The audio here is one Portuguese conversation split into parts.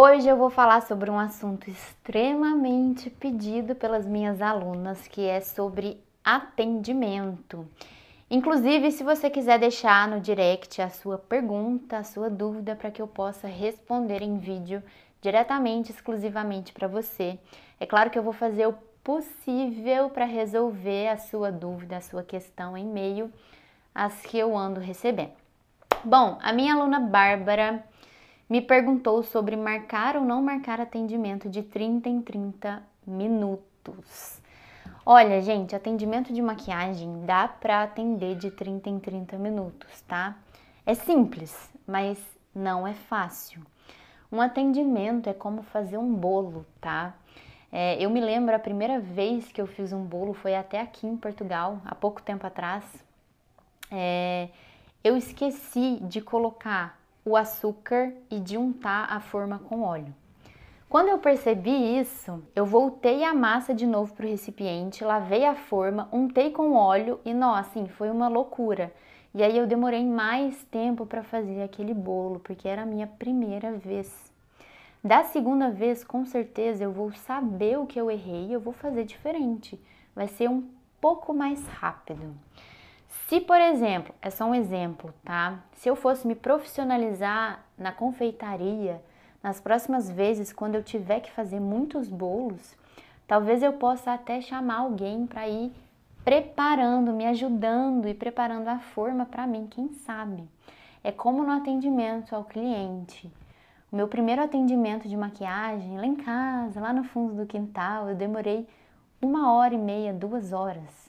Hoje eu vou falar sobre um assunto extremamente pedido pelas minhas alunas, que é sobre atendimento. Inclusive, se você quiser deixar no direct a sua pergunta, a sua dúvida, para que eu possa responder em vídeo diretamente, exclusivamente para você. É claro que eu vou fazer o possível para resolver a sua dúvida, a sua questão em meio às que eu ando recebendo. Bom, a minha aluna Bárbara me perguntou sobre marcar ou não marcar atendimento de 30 em 30 minutos. Olha, gente, atendimento de maquiagem dá para atender de 30 em 30 minutos, tá? É simples, mas não é fácil. Um atendimento é como fazer um bolo, tá? É, eu me lembro a primeira vez que eu fiz um bolo foi até aqui em Portugal, há pouco tempo atrás. É, eu esqueci de colocar o açúcar e de untar a forma com óleo. Quando eu percebi isso, eu voltei a massa de novo para o recipiente, lavei a forma, untei com óleo e, nossa, assim, foi uma loucura. E aí eu demorei mais tempo para fazer aquele bolo, porque era a minha primeira vez. Da segunda vez, com certeza, eu vou saber o que eu errei e eu vou fazer diferente. Vai ser um pouco mais rápido. Se, por exemplo, é só um exemplo, tá? Se eu fosse me profissionalizar na confeitaria, nas próximas vezes, quando eu tiver que fazer muitos bolos, talvez eu possa até chamar alguém para ir preparando, me ajudando e preparando a forma para mim, quem sabe. É como no atendimento ao cliente. O meu primeiro atendimento de maquiagem lá em casa, lá no fundo do quintal, eu demorei uma hora e meia, duas horas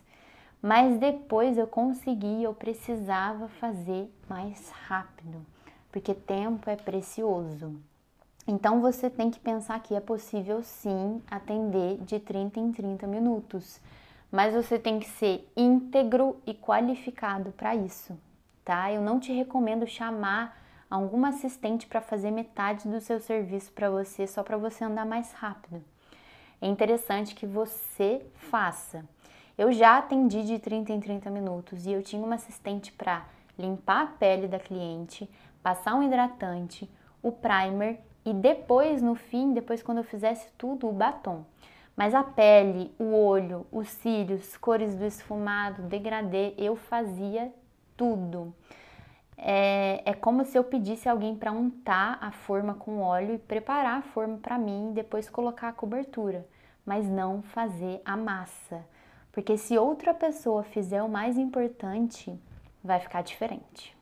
mas depois eu consegui, eu precisava fazer mais rápido, porque tempo é precioso. Então você tem que pensar que é possível sim atender de 30 em 30 minutos, mas você tem que ser íntegro e qualificado para isso, tá? Eu não te recomendo chamar alguma assistente para fazer metade do seu serviço para você só para você andar mais rápido. É interessante que você faça. Eu já atendi de 30 em 30 minutos e eu tinha uma assistente para limpar a pele da cliente, passar um hidratante, o primer e depois, no fim, depois quando eu fizesse tudo, o batom. Mas a pele, o olho, os cílios, cores do esfumado, degradê, eu fazia tudo. É, é como se eu pedisse alguém para untar a forma com óleo e preparar a forma para mim e depois colocar a cobertura, mas não fazer a massa. Porque se outra pessoa fizer o mais importante, vai ficar diferente.